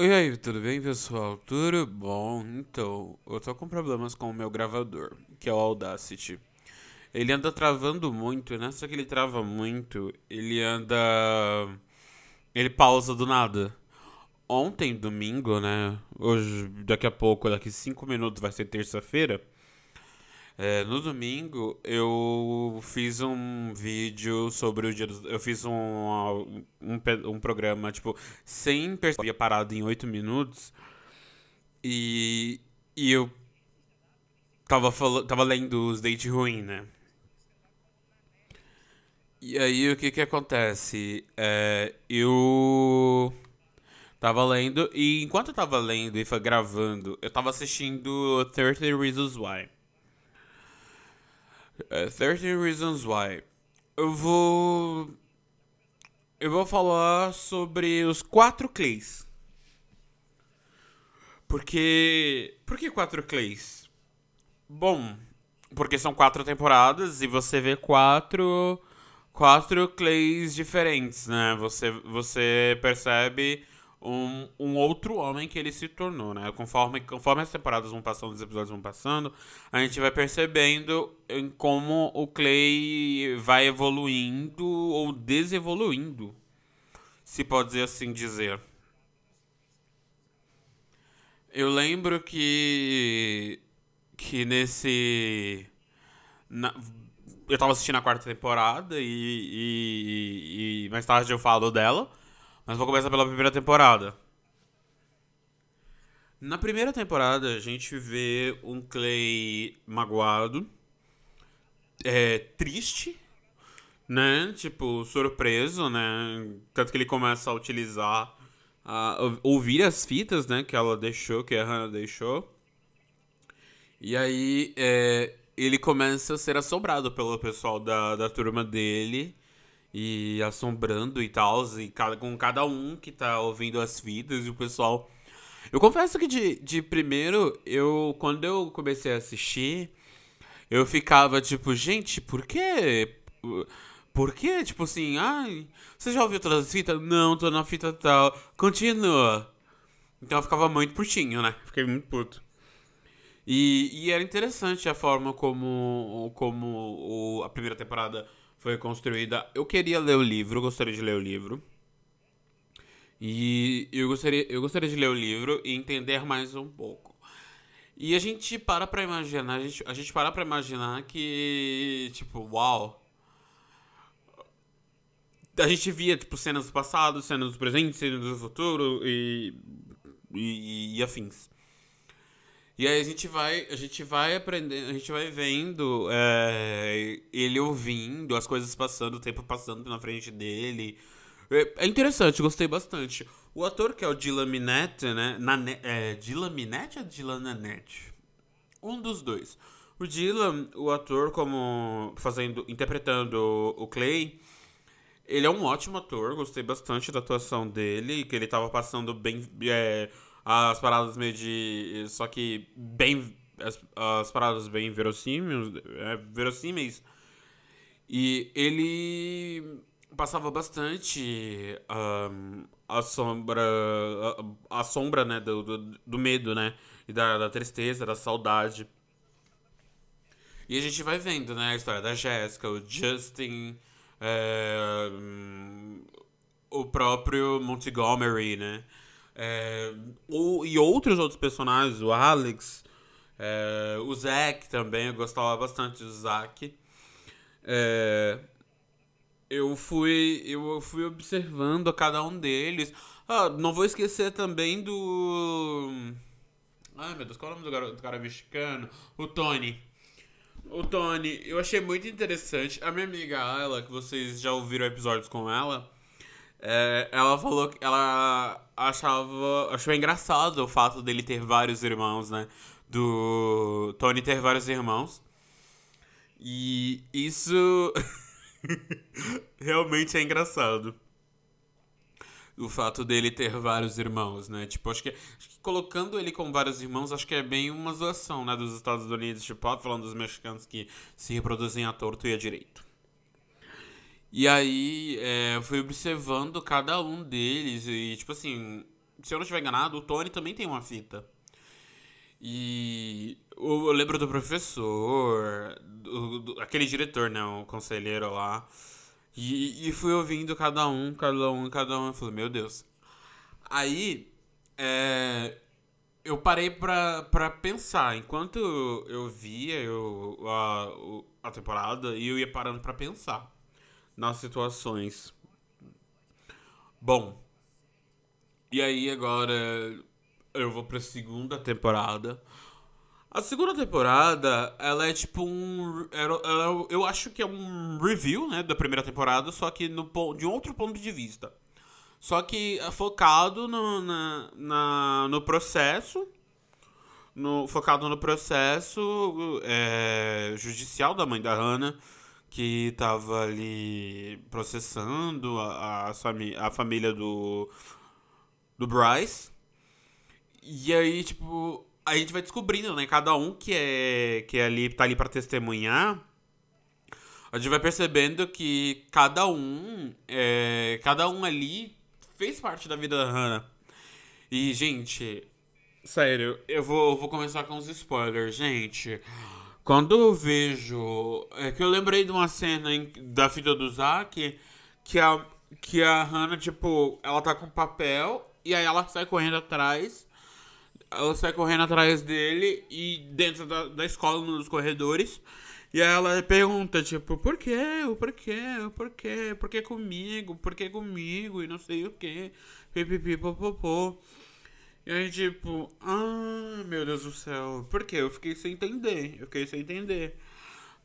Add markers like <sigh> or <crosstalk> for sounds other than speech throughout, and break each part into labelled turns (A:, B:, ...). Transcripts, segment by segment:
A: E aí, tudo bem, pessoal? Tudo bom? Então, eu tô com problemas com o meu gravador, que é o Audacity. Ele anda travando muito, né? Só que ele trava muito, ele anda. Ele pausa do nada. Ontem, domingo, né? Hoje, daqui a pouco, daqui 5 minutos vai ser terça-feira. É, no domingo eu fiz um vídeo sobre o dia dos, Eu fiz um, um, um programa, tipo, sem perceber parado em 8 minutos. E, e eu tava, tava lendo os date ruim, né? E aí o que que acontece? É, eu tava lendo, e enquanto eu tava lendo e foi gravando, eu tava assistindo 30 Reasons Why. Uh, 13 Reasons Why. Eu vou. Eu vou falar sobre os quatro Clays. Porque. Por que quatro Clays? Bom, porque são quatro temporadas e você vê quatro. Quatro Clays diferentes, né? Você, você percebe um, um outro homem que ele se tornou, né? Conforme, conforme as temporadas vão passando, os episódios vão passando, a gente vai percebendo como o Clay vai evoluindo ou desevoluindo, se pode dizer assim dizer. Eu lembro que que nesse na, eu tava assistindo a quarta temporada e, e, e mais tarde eu falo dela. Mas vou começar pela primeira temporada. Na primeira temporada, a gente vê um Clay magoado, é, triste, né? Tipo, surpreso, né? Tanto que ele começa a utilizar, a ouvir as fitas, né? Que ela deixou, que a Hannah deixou. E aí, é, ele começa a ser assombrado pelo pessoal da, da turma dele e assombrando e tal, e cada, com cada um que tá ouvindo as fitas e o pessoal. Eu confesso que de, de primeiro, eu quando eu comecei a assistir, eu ficava tipo, gente, por quê? Por quê? Tipo assim, ai, você já ouviu todas as fitas? Não, tô na fita tal. Continua. Então eu ficava muito putinho, né? Fiquei muito puto. E, e era interessante a forma como, como o, a primeira temporada foi construída. Eu queria ler o livro, gostaria de ler o livro. E eu gostaria, eu gostaria de ler o livro e entender mais um pouco. E a gente para pra imaginar, a gente, a gente para pra imaginar que, tipo, uau. A gente via, tipo, cenas do passado, cenas do presente, cenas do futuro e, e, e afins. E aí a gente vai, a gente vai aprendendo, a gente vai vendo é, ele ouvindo, as coisas passando, o tempo passando na frente dele. É, é interessante, gostei bastante. O ator que é o Dylan Minette, né? Nane, é, Dylan Minette ou Dylan Nanette? Um dos dois. O Dylan, o ator como fazendo, interpretando o Clay, ele é um ótimo ator, gostei bastante da atuação dele, que ele tava passando bem é, as paradas meio de. Só que bem. As, as paradas bem verossímeis, é, verossímeis. E ele passava bastante um, a sombra. A, a sombra, né? Do, do, do, medo, né? E da, da tristeza, da saudade. E a gente vai vendo, né? A história da Jéssica, o Justin. É, o próprio Montgomery, né? É, o, e outros outros personagens, o Alex, é, o Zack também, eu gostava bastante do Zack. É, eu fui eu fui observando a cada um deles. Ah, não vou esquecer também do. Ai meu Deus, qual é o nome do, garoto, do cara mexicano? O Tony. O Tony, eu achei muito interessante. A minha amiga ela, que vocês já ouviram episódios com ela, é, ela falou que ela achava. Achou engraçado o fato dele ter vários irmãos, né? Do Tony ter vários irmãos. E isso <laughs> realmente é engraçado. O fato dele ter vários irmãos, né? Tipo, acho que, acho que, colocando ele com vários irmãos, acho que é bem uma zoação, né? Dos Estados Unidos, tipo, falando dos mexicanos que se reproduzem à torto e à direito. E aí, é, eu fui observando cada um deles e, tipo assim, se eu não estiver enganado, o Tony também tem uma fita. E eu lembro do professor, do, do, aquele diretor, né, o conselheiro lá. E, e fui ouvindo cada um, cada um, cada um. Eu falei, meu Deus. Aí, é, eu parei pra, pra pensar. Enquanto eu via eu, a, a temporada, eu ia parando pra pensar nas situações. Bom, e aí agora eu vou pra segunda temporada. A segunda temporada, ela é tipo um. Eu acho que é um review, né, da primeira temporada, só que no, de outro ponto de vista. Só que é focado no, na, na, no processo. No, focado no processo é, judicial da mãe da Hannah, que tava ali processando a, a, a família do, do Bryce. E aí, tipo, a gente vai descobrindo, né? Cada um que é, que é ali, tá ali pra testemunhar. A gente vai percebendo que cada um, é, cada um ali fez parte da vida da Hannah. E, gente, sério, eu vou, vou começar com os spoilers, gente. Quando eu vejo. É que eu lembrei de uma cena em, da filha do Zack que a, que a Hannah, tipo, ela tá com papel e aí ela sai correndo atrás ela sai correndo atrás dele e dentro da, da escola, nos corredores. E aí ela pergunta, tipo, por quê? O porquê? O porquê? Por que comigo? Por que comigo? E não sei o quê. Pipipi, popopô. E aí, tipo, ah, meu Deus do céu. Por quê? Eu fiquei sem entender. Eu fiquei sem entender.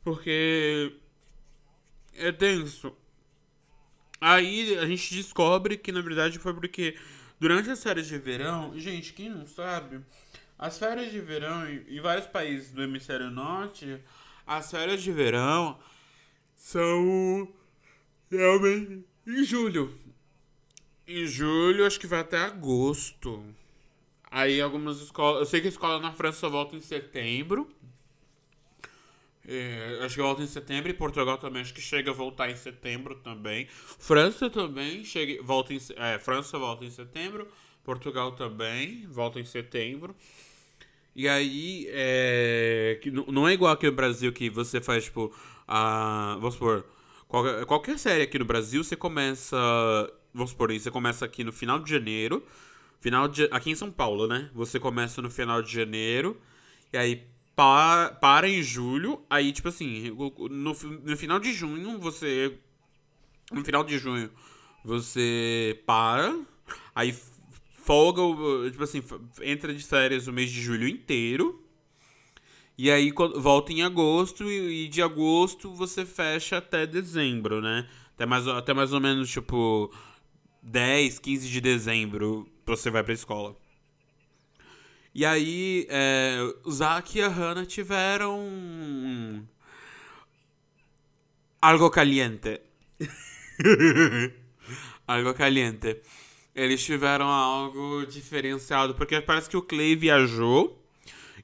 A: Porque é tenso. Aí a gente descobre que na verdade foi porque Durante as férias de verão, gente, quem não sabe, as férias de verão em vários países do hemisfério norte, as férias de verão são realmente em julho. Em julho, acho que vai até agosto. Aí algumas escolas. Eu sei que a escola na França só volta em setembro. É, acho que volta em setembro e Portugal também acho que chega a voltar em setembro também. França também chega, volta em, é, França volta em setembro, Portugal também volta em setembro. E aí, é, que não é igual aqui no Brasil que você faz, tipo, a, vamos supor, qualquer, qualquer série aqui no Brasil, você começa, vamos supor, você começa aqui no final de janeiro, final de, aqui em São Paulo, né? Você começa no final de janeiro, e aí para, para em julho. Aí, tipo assim, no, no final de junho, você. No final de junho, você para. Aí folga, tipo assim, entra de férias o mês de julho inteiro. E aí volta em agosto e, de agosto você fecha até dezembro, né? Até mais, até mais ou menos, tipo, 10, 15 de dezembro você vai pra escola. E aí, é, o Zack e a Hannah tiveram. Algo caliente. <laughs> algo caliente. Eles tiveram algo diferenciado, porque parece que o Clay viajou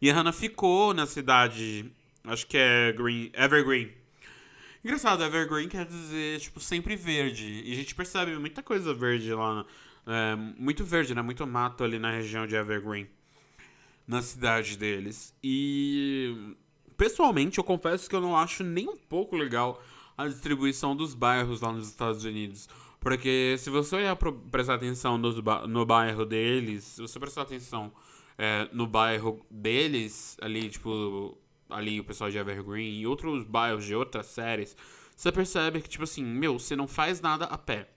A: e a Hannah ficou na cidade. Acho que é Green, Evergreen. Engraçado, Evergreen quer dizer, tipo, sempre verde. E a gente percebe muita coisa verde lá. É, muito verde, né? Muito mato ali na região de Evergreen na cidade deles. E pessoalmente eu confesso que eu não acho nem um pouco legal a distribuição dos bairros lá nos Estados Unidos. Porque se você olhar prestar atenção nos, no bairro deles, se você prestar atenção é, no bairro deles, ali, tipo, ali o pessoal de Evergreen e outros bairros de outras séries, você percebe que, tipo assim, meu, você não faz nada a pé.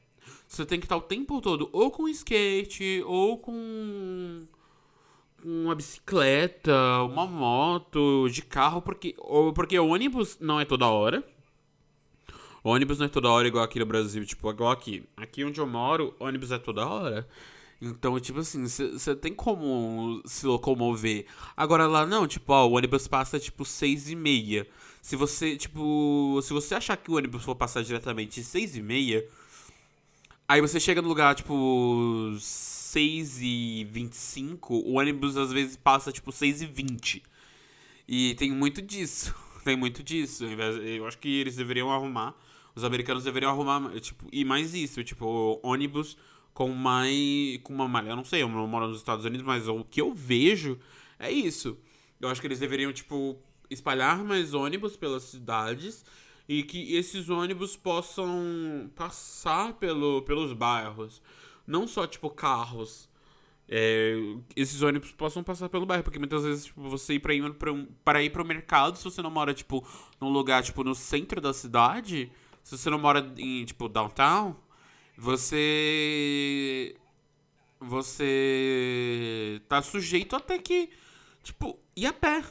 A: Você tem que estar o tempo todo ou com skate, ou com uma bicicleta, uma moto, de carro, porque, ou, porque ônibus não é toda hora. ônibus não é toda hora igual aqui no Brasil, tipo, igual aqui. Aqui onde eu moro, ônibus é toda hora. Então, tipo assim, você tem como se locomover. Agora lá não, tipo, ó, o ônibus passa tipo seis e meia. Se você, tipo, se você achar que o ônibus for passar diretamente seis e meia, aí você chega no lugar, tipo, 6 e 25, o ônibus às vezes passa tipo 6 e 20. E tem muito disso. <laughs> Tem muito disso. Eu acho que eles deveriam arrumar. Os americanos deveriam arrumar, tipo, e mais isso, tipo, ônibus com mais. com uma malha. Eu não sei, eu não moro nos Estados Unidos, mas o que eu vejo é isso. Eu acho que eles deveriam, tipo, espalhar mais ônibus pelas cidades e que esses ônibus possam passar pelo, pelos bairros. Não só, tipo, carros. É, esses ônibus possam passar pelo bairro, porque muitas vezes, tipo, você ir pra ir, pra, pra ir pro mercado, se você não mora, tipo, num lugar, tipo, no centro da cidade, se você não mora em, tipo, downtown, você. Você tá sujeito até que, tipo, ir a pé.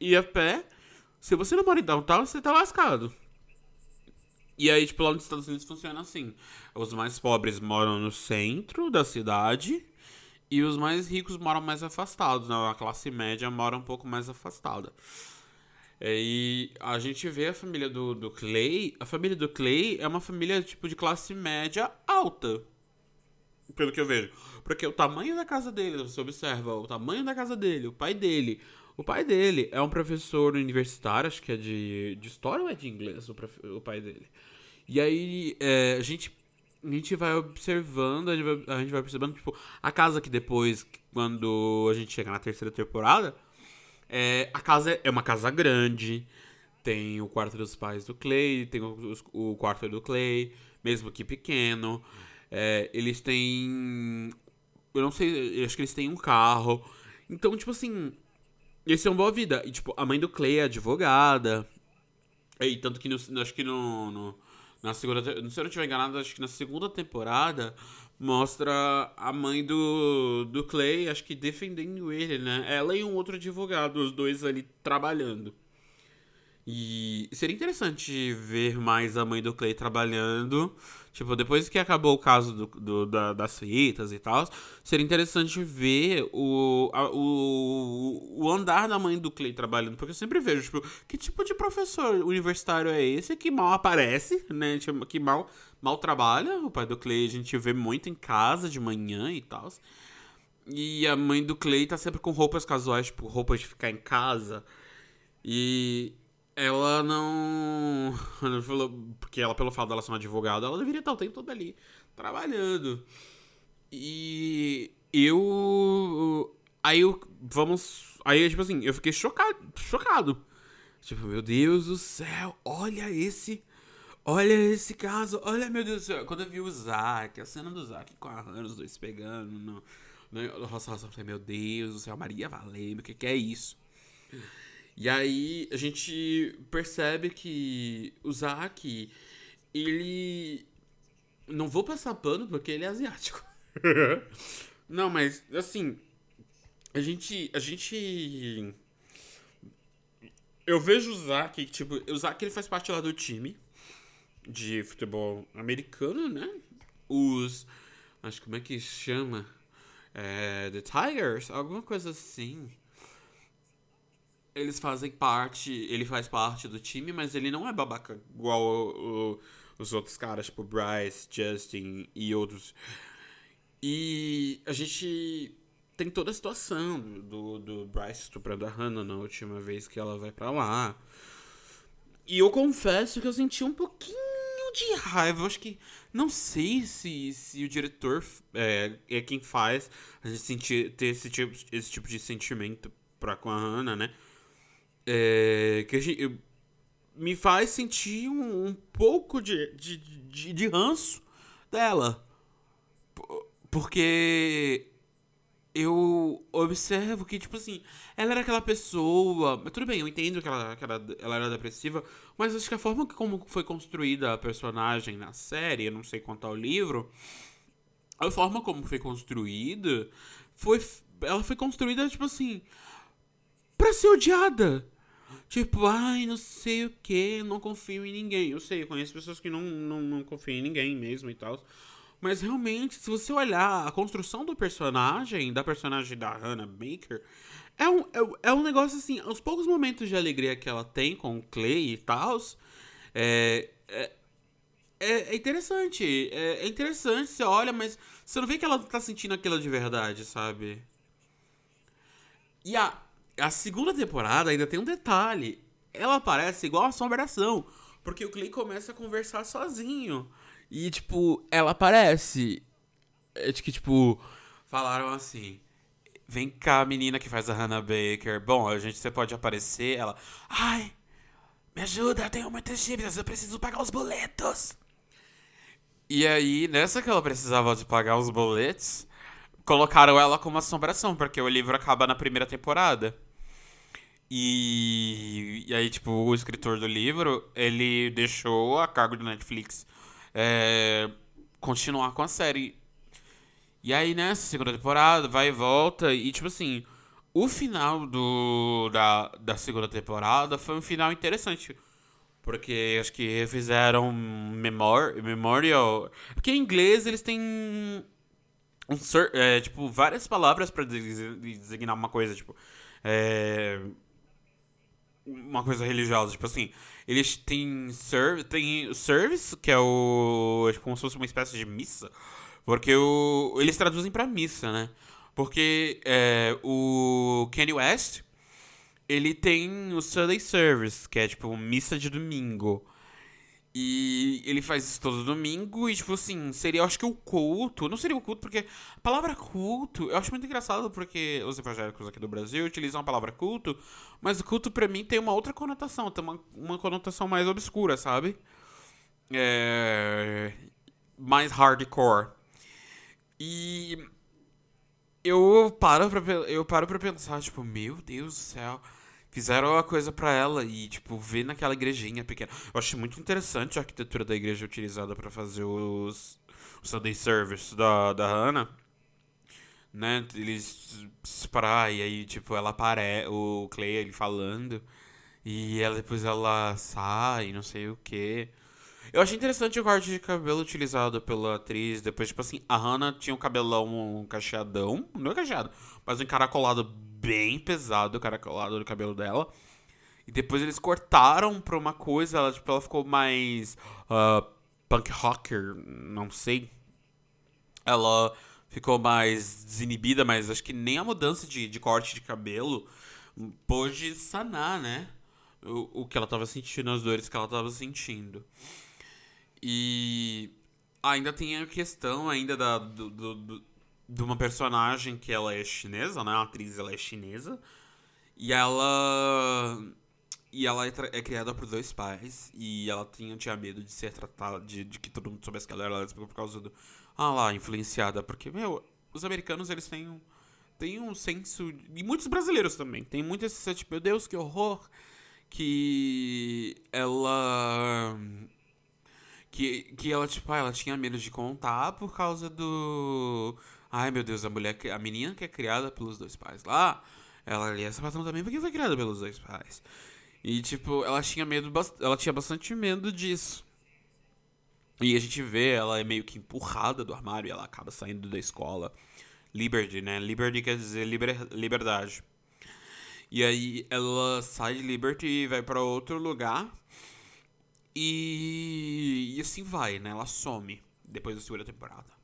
A: Ir a pé. Se você não mora em downtown, você tá lascado. E aí, tipo, lá nos Estados Unidos funciona assim. Os mais pobres moram no centro da cidade e os mais ricos moram mais afastados. Né? A classe média mora um pouco mais afastada. E a gente vê a família do, do Clay. A família do Clay é uma família tipo de classe média alta. Pelo que eu vejo. Porque o tamanho da casa dele, você observa, o tamanho da casa dele, o pai dele. O pai dele é um professor universitário, acho que é de, de história ou é de inglês, o, o pai dele. E aí é, a gente a gente vai observando, a gente vai, a gente vai percebendo, tipo, a casa que depois, quando a gente chega na terceira temporada, é, a casa é uma casa grande. Tem o quarto dos pais do Clay, tem o, o quarto do Clay, mesmo que pequeno. É, eles têm. Eu não sei, eu acho que eles têm um carro. Então, tipo assim. Eles são boa vida. E, tipo, a mãe do Clay é advogada. E tanto que no, acho que no, no na segunda. Se eu não estiver enganado, acho que na segunda temporada mostra a mãe do, do Clay, acho que defendendo ele, né? Ela e um outro advogado, os dois ali trabalhando. E seria interessante ver mais a mãe do Clay trabalhando. Tipo, depois que acabou o caso do, do da, das fitas e tal, seria interessante ver o, a, o, o andar da mãe do Clay trabalhando. Porque eu sempre vejo, tipo, que tipo de professor universitário é esse que mal aparece, né? Tipo, que mal, mal trabalha. O pai do Clay a gente vê muito em casa de manhã e tal. E a mãe do Clay tá sempre com roupas casuais, tipo, roupas de ficar em casa. E ela não. <laughs> Porque ela, pelo fato dela ser uma advogada, ela deveria estar o tempo todo ali trabalhando. E eu. Aí eu. Vamos. Aí, tipo assim, eu fiquei chocado. Chocado. Tipo, meu Deus do céu, olha esse. Olha esse caso, olha meu Deus do céu. Quando eu vi o Zack, a cena do Zack com a Hannah, os dois pegando no, no Roça Roça, eu falei, meu Deus do céu, Maria Valendo, o que, que é isso? E aí a gente percebe que o Zack, ele. Não vou passar pano porque ele é asiático. <laughs> Não, mas assim. A gente. A gente. Eu vejo o Zack, tipo, o Zack ele faz parte lá do time de futebol americano, né? Os. Acho que como é que chama? É, The Tigers? Alguma coisa assim eles fazem parte, ele faz parte do time, mas ele não é babaca igual o, o, os outros caras, tipo Bryce, Justin e outros. E a gente tem toda a situação do, do Bryce estuprando a Hannah na última vez que ela vai para lá. E eu confesso que eu senti um pouquinho de raiva. Acho que. Não sei se, se o diretor é, é quem faz a gente sentir, ter esse tipo, esse tipo de sentimento pra, com a Hannah, né? É, que gente, me faz sentir um, um pouco de, de, de, de, ranço dela. Porque eu observo que, tipo assim, ela era aquela pessoa. Mas tudo bem, eu entendo que ela, que ela, ela era depressiva, mas acho que a forma como foi construída a personagem na série, eu não sei quanto ao livro, a forma como foi construída foi. Ela foi construída, tipo assim. Pra ser odiada. Tipo, ai, não sei o que, não confio em ninguém. Eu sei, eu conheço pessoas que não, não, não confiam em ninguém mesmo e tal. Mas realmente, se você olhar a construção do personagem, da personagem da Hannah Baker, é um, é, é um negócio assim, os poucos momentos de alegria que ela tem com o Clay e tal, é, é, é, interessante. É, é interessante, você olha, mas você não vê que ela tá sentindo aquilo de verdade, sabe? E a, a segunda temporada ainda tem um detalhe. Ela parece igual a assombração. Porque o Clay começa a conversar sozinho. E, tipo, ela aparece. É que, tipo, falaram assim. Vem cá, menina que faz a Hannah Baker. Bom, a gente você pode aparecer. Ela. Ai, me ajuda, eu tenho muitas dívidas, eu preciso pagar os boletos. E aí, nessa que ela precisava de pagar os boletos, colocaram ela como assombração, porque o livro acaba na primeira temporada. E, e aí, tipo, o escritor do livro, ele deixou a cargo do Netflix é, continuar com a série. E aí, nessa segunda temporada, vai e volta, e tipo assim, o final do, da, da segunda temporada foi um final interessante. Porque acho que refizeram memor, Memorial. Porque em inglês eles têm. Um, é, tipo, várias palavras para designar uma coisa, tipo. É, uma coisa religiosa, tipo assim, eles têm serv tem service, que é o tipo como se fosse uma espécie de missa, porque o, eles traduzem para missa, né? Porque é, o Kanye West, ele tem o Sunday Service, que é tipo missa de domingo. E ele faz isso todo domingo e, tipo assim, seria, eu acho que o culto. Não seria o culto, porque a palavra culto, eu acho muito engraçado porque os evangélicos aqui do Brasil utilizam a palavra culto, mas o culto pra mim tem uma outra conotação, tem uma, uma conotação mais obscura, sabe? É. Mais hardcore. E. Eu paro pra, eu paro pra pensar, tipo, meu Deus do céu fizeram a coisa para ela e, tipo, ver naquela igrejinha pequena. Eu acho muito interessante a arquitetura da igreja utilizada para fazer os, o Sunday Service da, da Hannah. Né? Eles se parar e aí, tipo, ela aparece, o Clay ele falando. E ela, depois ela sai, não sei o que. Eu achei interessante o corte de cabelo utilizado pela atriz. Depois, tipo assim, a Hannah tinha um cabelão cacheadão. Não é cacheado, mas um encaracolado bem pesado, o caracolado do cabelo dela. E depois eles cortaram pra uma coisa, ela, tipo, ela ficou mais uh, punk rocker, não sei. Ela ficou mais desinibida, mas acho que nem a mudança de, de corte de cabelo pôde sanar, né? O, o que ela tava sentindo, as dores que ela tava sentindo. E ainda tem a questão ainda da, do, do, de uma personagem que ela é chinesa, né? A atriz ela é chinesa. E ela e ela é, é, criada por dois pais e ela tinha, tinha medo de ser tratada de, de que todo mundo soubesse que ela era lésbica por causa do ah lá, influenciada, porque meu, os americanos eles têm um têm um senso e muitos brasileiros também, tem muito esse senso tipo, meu Deus, que horror que ela que, que ela, tipo, ah, ela tinha medo de contar por causa do. Ai meu Deus, a mulher, a menina que é criada pelos dois pais lá, ela ali é sapatão também porque foi criada pelos dois pais. E, tipo, ela tinha medo, ela tinha bastante medo disso. E a gente vê, ela é meio que empurrada do armário e ela acaba saindo da escola. Liberty, né? Liberty quer dizer liber, liberdade. E aí ela sai de Liberty e vai para outro lugar. E, e assim vai, né? Ela some depois da segunda temporada.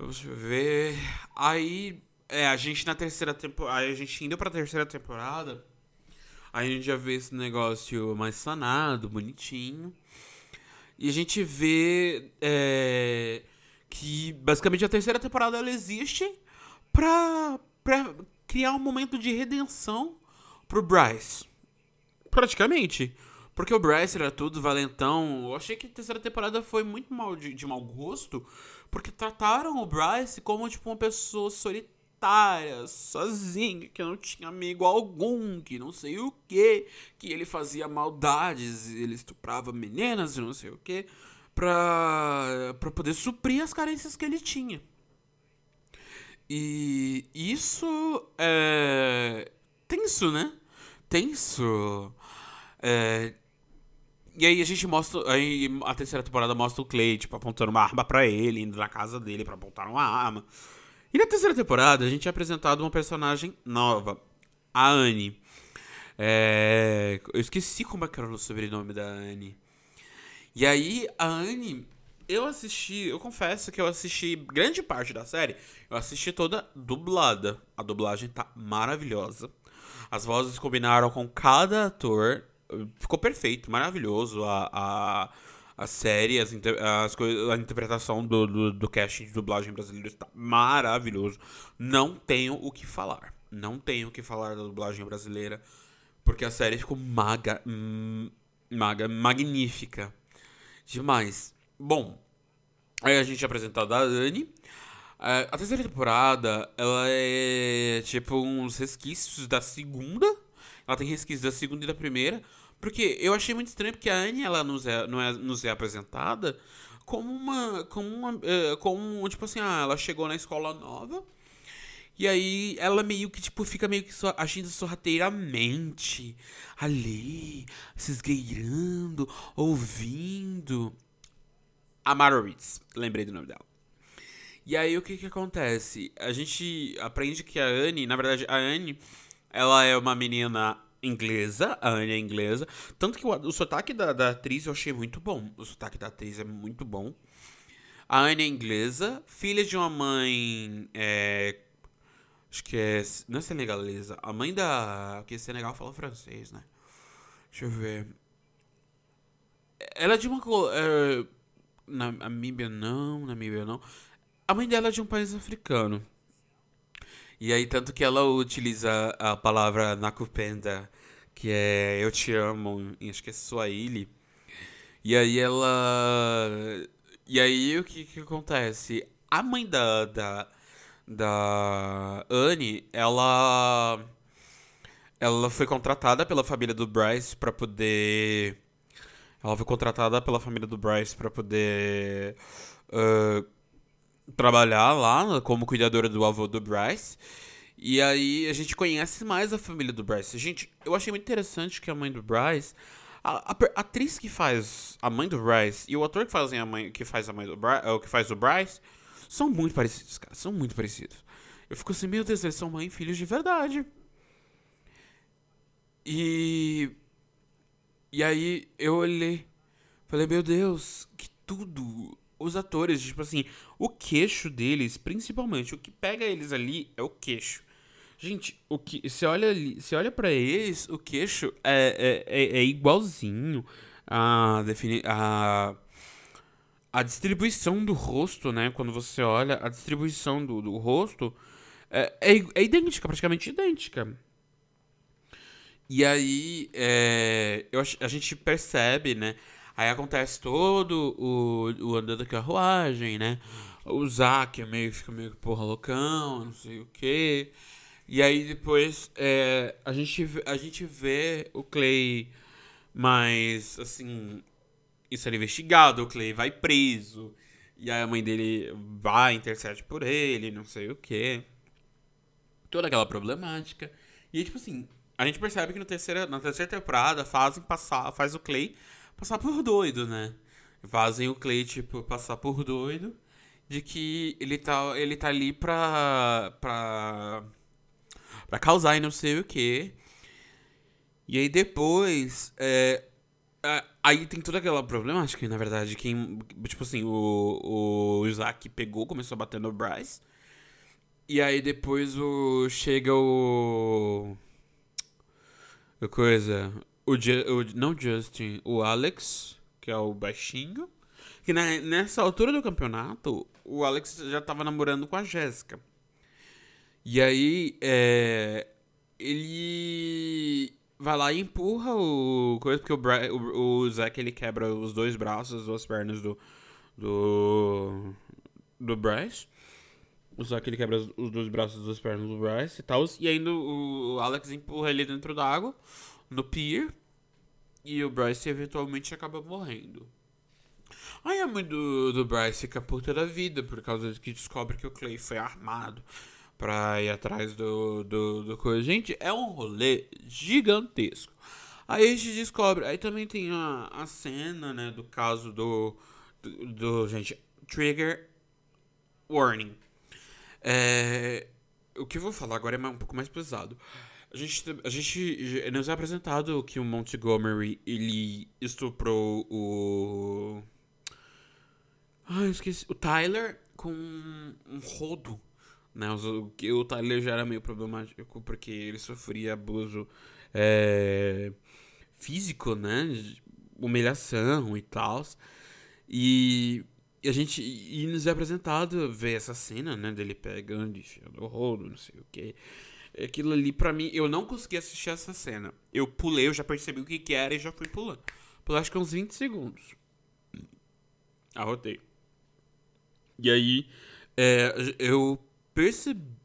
A: Vamos ver. Aí, é, a gente na terceira temporada. A gente indo pra terceira temporada. Aí a gente já vê esse negócio mais sanado, bonitinho. E a gente vê é, que basicamente a terceira temporada ela existe pra, pra criar um momento de redenção pro Bryce. Praticamente. Porque o Bryce era tudo valentão. Eu achei que a terceira temporada foi muito mal de, de mau gosto. Porque trataram o Bryce como tipo uma pessoa solitária, sozinha, que não tinha amigo algum, que não sei o que, que ele fazia maldades, ele estuprava meninas e não sei o que, pra, pra poder suprir as carências que ele tinha. E isso é tenso, né? Tenso. É, e aí a gente mostra. Aí a terceira temporada mostra o Clay, tipo, apontando uma arma para ele, indo na casa dele para apontar uma arma. E na terceira temporada a gente é apresentado uma personagem nova, a Anne. É... Eu esqueci como é que era o sobrenome da Anne. E aí, a Anne, eu assisti, eu confesso que eu assisti grande parte da série, eu assisti toda dublada. A dublagem tá maravilhosa. As vozes combinaram com cada ator ficou perfeito, maravilhoso. A, a, a série, as, as a interpretação do, do, do casting de dublagem brasileiro está maravilhoso. Não tenho o que falar. Não tenho o que falar da dublagem brasileira. Porque a série ficou maga, hum, maga, magnífica. Demais. Bom, aí a gente é apresentado a Anne. É, a terceira temporada, ela é tipo uns resquícios da segunda. Ela tem resquícios da segunda e da primeira. Porque eu achei muito estranho porque a Anne, ela nos é, não é, nos é apresentada como uma. Como uma. Uh, como, tipo assim, ah, ela chegou na escola nova. E aí ela meio que, tipo, fica meio que so, agindo sorrateiramente. Ali, se esgueirando, ouvindo. A Ritz, lembrei do nome dela. E aí o que que acontece? A gente aprende que a Anne, na verdade, a Anne, ela é uma menina inglesa, a Anne é inglesa. Tanto que o, o sotaque da, da atriz eu achei muito bom. O sotaque da atriz é muito bom. A Anne é inglesa, filha de uma mãe. É, acho que é. Não é senegalesa. A mãe da. Porque Senegal fala francês, né? Deixa eu ver. Ela é de uma. É, Namíbia não, Namíbia não. A mãe dela é de um país africano. E aí, tanto que ela utiliza a palavra nakupenda, que é eu te amo, em, acho que é Swahili. E aí ela. E aí o que, que acontece? A mãe da, da, da Anne, ela. Ela foi contratada pela família do Bryce para poder. Ela foi contratada pela família do Bryce para poder. Uh, trabalhar lá como cuidadora do avô do Bryce. E aí a gente conhece mais a família do Bryce. Gente, eu achei muito interessante que a mãe do Bryce. A, a, a atriz que faz a mãe do Bryce e o ator que faz a mãe, que faz a mãe do Bryce, o que faz o Bryce, são muito parecidos, cara. São muito parecidos. Eu fico assim, meu Deus, eles são mãe e filhos de verdade. E. E aí eu olhei. Falei, meu Deus, que tudo os atores, tipo assim, o queixo deles, principalmente, o que pega eles ali é o queixo. Gente, o que você olha ali, olha para eles, o queixo é, é, é, é igualzinho a, defini a a distribuição do rosto, né? Quando você olha a distribuição do, do rosto é, é, é idêntica, praticamente idêntica. E aí, é, eu, a gente percebe, né? Aí acontece todo o, o andando da carruagem, né? O Zack meio, fica meio porra loucão, não sei o quê. E aí depois é, a, gente, a gente vê o Clay mais, assim, isso era investigado, o Clay vai preso. E aí a mãe dele vai, intercede por ele, não sei o quê. Toda aquela problemática. E aí, tipo assim, a gente percebe que no terceira, na terceira temporada fazem passar, faz o Clay passar por doido, né? Fazem o Clay, tipo, passar por doido de que ele tá, ele tá ali pra, pra, pra causar e não sei o que. E aí depois, é, aí tem toda aquela problemática, na verdade, quem, tipo assim, o, o Isaac pegou, começou a bater no Bryce. E aí depois o chega o coisa, o, o, não Justin, o Alex, que é o baixinho. Que na, nessa altura do campeonato, o Alex já tava namorando com a Jéssica. E aí, é, ele vai lá e empurra o coisa, porque o, o, o Zack ele quebra os dois braços, as duas pernas do. do. do Bryce. O Zack ele quebra os dois braços, as duas pernas do Bryce e tal. E ainda o, o Alex empurra ele dentro da água, no pier. E o Bryce eventualmente acaba morrendo. Aí a mãe do, do Bryce fica puta da vida por causa de que descobre que o Clay foi armado pra ir atrás do, do, do coisa. Gente, é um rolê gigantesco. Aí a gente descobre. Aí também tem a, a cena, né, do caso do, do, do gente, Trigger Warning. É, o que eu vou falar agora é um pouco mais pesado. A gente, a gente nos é apresentado que o Montgomery ele estuprou o. Ah, eu esqueci. O Tyler com um rodo. Né? O, o Tyler já era meio problemático porque ele sofria abuso é, físico, né? Humilhação e tal. E, e a gente. E nos é apresentado ver essa cena, né? Dele pegando e enfiando o rolo, não sei o quê. Aquilo ali, pra mim, eu não consegui assistir essa cena. Eu pulei, eu já percebi o que, que era e já fui pulando. Pulei acho que uns 20 segundos. Arrotei. E aí, é, eu percebi.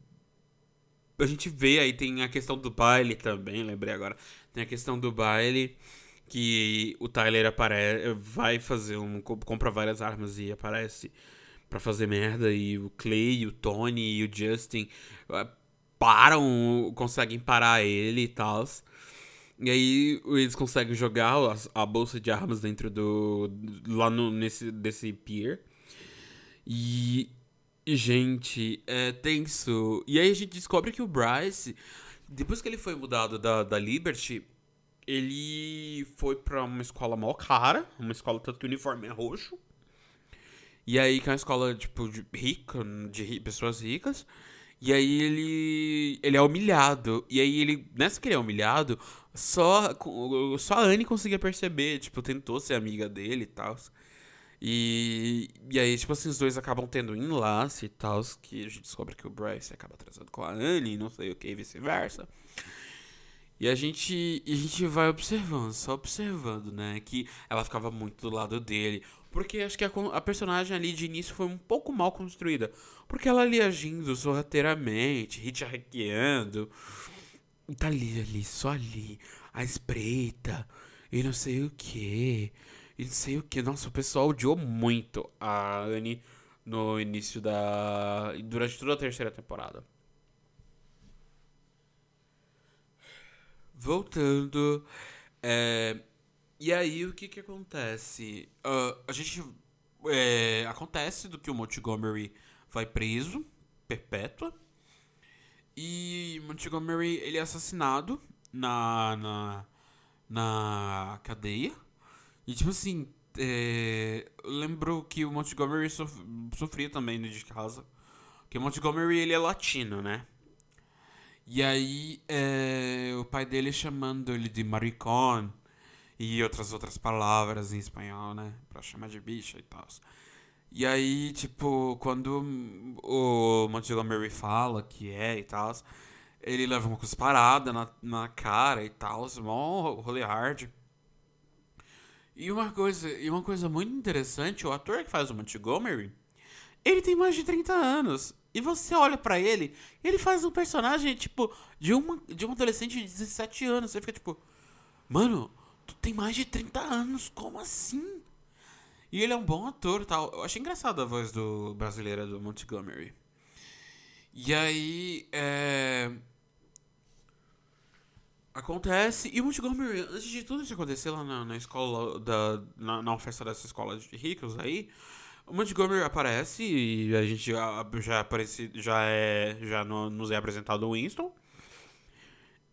A: A gente vê aí, tem a questão do baile também, lembrei agora. Tem a questão do baile que o Tyler aparece, vai fazer um. compra várias armas e aparece para fazer merda. E o Clay, o Tony e o Justin ah, param, conseguem parar ele e tal. E aí eles conseguem jogar a, a, bolsa de armas dentro do. lá no, nesse desse pier. E. Gente, é tenso. E aí a gente descobre que o Bryce, depois que ele foi mudado da, da Liberty, ele foi pra uma escola mó cara, uma escola tanto que o uniforme é roxo. E aí que é uma escola, tipo, de rica, de pessoas ricas. E aí ele. ele é humilhado. E aí ele. Nessa que ele é humilhado, só, só a Anne conseguia perceber, tipo, tentou ser amiga dele e tal. E, e aí, tipo assim, os dois acabam tendo enlace e tal, que a gente descobre que o Bryce acaba trazendo com a Anne, não sei o que, e vice-versa. E a gente, a gente vai observando, só observando, né? Que ela ficava muito do lado dele. Porque acho que a, a personagem ali de início foi um pouco mal construída. Porque ela ali agindo sorrateiramente, hitchhikeando. Tá ali, ali, só ali, a espreita, e não sei o que, e não sei o que. Nossa, o pessoal odiou muito a Anne no início da. durante toda a terceira temporada. Voltando. É, e aí, o que que acontece? Uh, a gente. É, acontece do que o Montgomery vai preso, perpétua. E Montgomery, ele é assassinado na, na, na cadeia. E, tipo assim, é, lembro que o Montgomery sof, sofria também de casa. Porque o Montgomery, ele é latino, né? E aí, é, o pai dele chamando ele de maricón e outras outras palavras em espanhol, né? Pra chamar de bicha e tal. E aí, tipo, quando o Montgomery fala que é e tal, ele leva uma cusparada na, na cara e tal, mó rolê hard. E uma coisa, e uma coisa muito interessante, o ator que faz o Montgomery, ele tem mais de 30 anos. E você olha para ele, ele faz um personagem, tipo, de uma, de um adolescente de 17 anos. Você fica tipo, mano, tu tem mais de 30 anos, como assim? E ele é um bom ator e tal. Eu achei engraçado a voz do brasileira do Montgomery. E aí, é... Acontece. E o Montgomery, antes de tudo isso acontecer lá na, na escola, da, na, na festa dessa escola de ricos aí, o Montgomery aparece e a gente já, já aparece, já é, já no, nos é apresentado o Winston.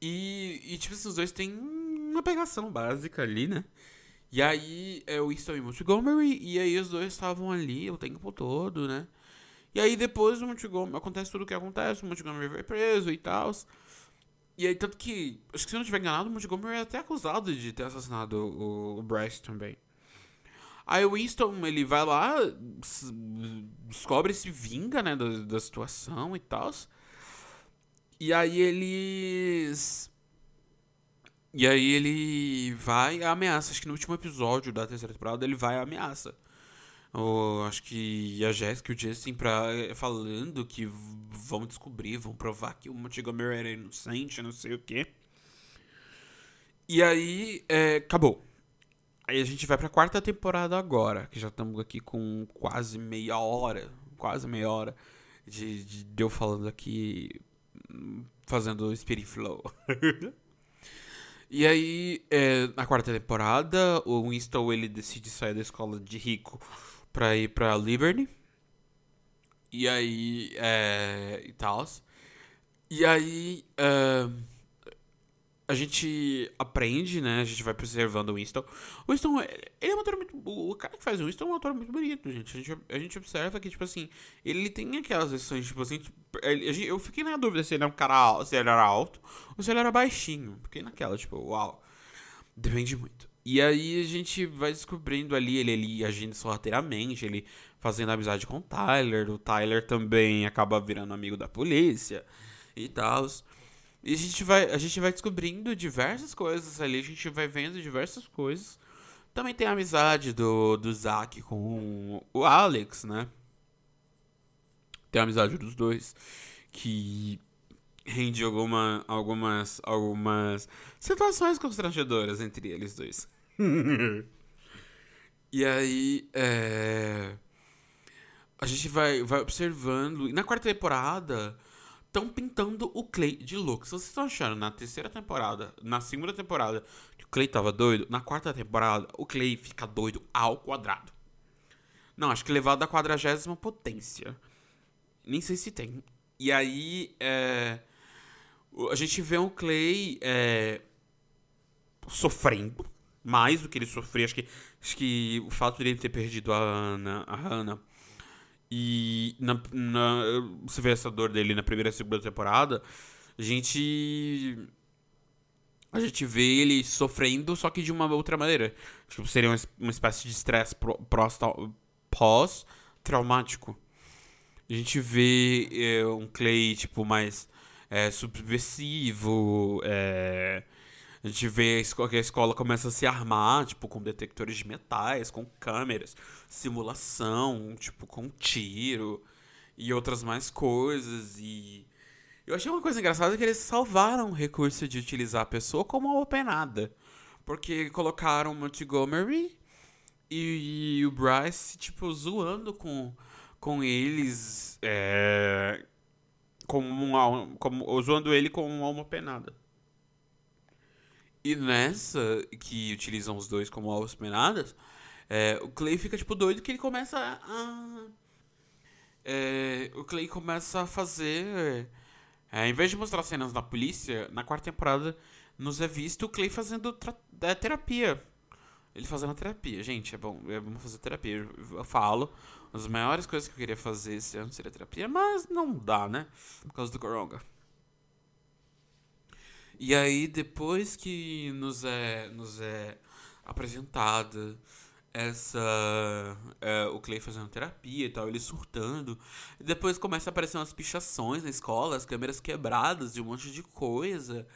A: E, e tipo, esses dois têm uma pegação básica ali, né? E aí é o Winston e Montgomery, e aí os dois estavam ali o tempo todo, né? E aí depois o Montgomery, acontece tudo o que acontece, o Montgomery vai preso e tal. E aí, tanto que, acho que se eu não estiver enganado, o Montgomery é até acusado de ter assassinado o, o Bryce também. Aí o Winston, ele vai lá, descobre, se vinga, né, da, da situação e tal. E aí eles e aí ele vai e ameaça. Acho que no último episódio da terceira temporada ele vai e ameaça. Ou, acho que a Jéssica e o Justin pra, falando que vão descobrir, vão provar que o Montgomery era inocente, não sei o quê. E aí, é, acabou. Aí a gente vai pra quarta temporada agora, que já estamos aqui com quase meia hora, quase meia hora de, de, de eu falando aqui, fazendo o Spirit Flow. <laughs> E aí, é, na quarta temporada, o Winston ele decide sair da escola de rico pra ir pra Liberty. E aí, é, e tal. E aí, a gente aprende, né? A gente vai preservando o Winston. O Winston, ele é um ator muito. O cara que faz o Winston é um ator muito bonito, gente. A gente, a gente observa que, tipo assim, ele tem aquelas lições, tipo assim. Tipo, ele, eu fiquei na dúvida se ele é um cara se ele era alto ou se ele era baixinho. Fiquei naquela, tipo, uau. Depende muito. E aí a gente vai descobrindo ali, ele, ele agindo sorrateiramente, ele fazendo amizade com o Tyler, o Tyler também acaba virando amigo da polícia e tal. E a gente, vai, a gente vai descobrindo diversas coisas ali, a gente vai vendo diversas coisas. Também tem a amizade do, do Zack com o Alex, né? Tem a amizade dos dois, que rende alguma, algumas, algumas situações constrangedoras entre eles dois. <laughs> e aí, é... a gente vai, vai observando. E na quarta temporada, estão pintando o Clay de louco. Se vocês estão achando na terceira temporada, na segunda temporada, que o Clay tava doido, na quarta temporada, o Clay fica doido ao quadrado. Não, acho que levado da quadragésima potência. Nem sei se tem. E aí, é a gente vê um Clay é, sofrendo mais do que ele sofria. Acho que, acho que o fato de ele ter perdido a Ana, a Hannah e na, na, você vê essa dor dele na primeira e segunda temporada, a gente a gente vê ele sofrendo, só que de uma outra maneira. Tipo, seria uma, uma espécie de estresse pós-traumático. A gente vê é, um Clay, tipo, mais é, subversivo. É, a gente vê que a escola começa a se armar, tipo, com detectores de metais, com câmeras, simulação, tipo, com tiro e outras mais coisas. E eu achei uma coisa engraçada que eles salvaram o recurso de utilizar a pessoa como uma openada. Porque colocaram Montgomery e, e, o Bryce, tipo, zoando com, com eles. É, como uma, como, usando ele como uma alma penada. E nessa, que utilizam os dois como almas penadas, é, o Clay fica tipo doido que ele começa a. É, o Clay começa a fazer. É, em vez de mostrar cenas da polícia, na quarta temporada nos é visto o Clay fazendo é, terapia. Ele fazendo terapia. Gente, é bom, é bom fazer terapia. Eu falo, as maiores coisas que eu queria fazer esse ano seria terapia, mas não dá, né? Por causa do coronga. E aí, depois que nos é, nos é apresentada essa. É, o Clay fazendo terapia e tal, ele surtando. E depois começa a aparecer umas pichações na escola, as câmeras quebradas e um monte de coisa.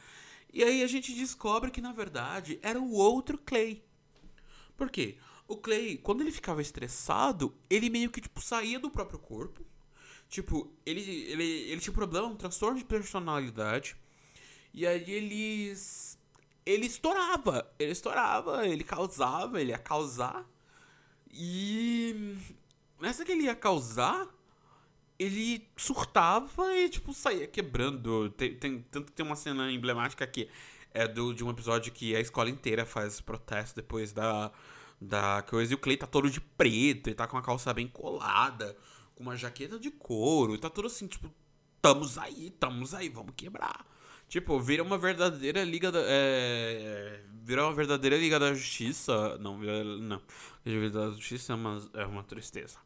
A: E aí a gente descobre que, na verdade, era o outro Clay. Por quê? O Clay, quando ele ficava estressado, ele meio que, tipo, saía do próprio corpo. Tipo, ele, ele, ele tinha um problema, um transtorno de personalidade. E aí ele. Ele estourava. Ele estourava, ele causava, ele ia causar. E. Nessa que ele ia causar, ele surtava e, tipo, saía quebrando. Tem, tem, tanto que tem uma cena emblemática aqui é do, de um episódio que a escola inteira faz protesto depois da da coisa. E o Clay tá todo de preto, ele tá com a calça bem colada, com uma jaqueta de couro, e tá tudo assim, tipo, tamo aí, tamo aí, vamos quebrar. Tipo, vira uma verdadeira liga da. É, vira uma verdadeira liga da justiça. Não, não. Liga da justiça é uma, é uma tristeza.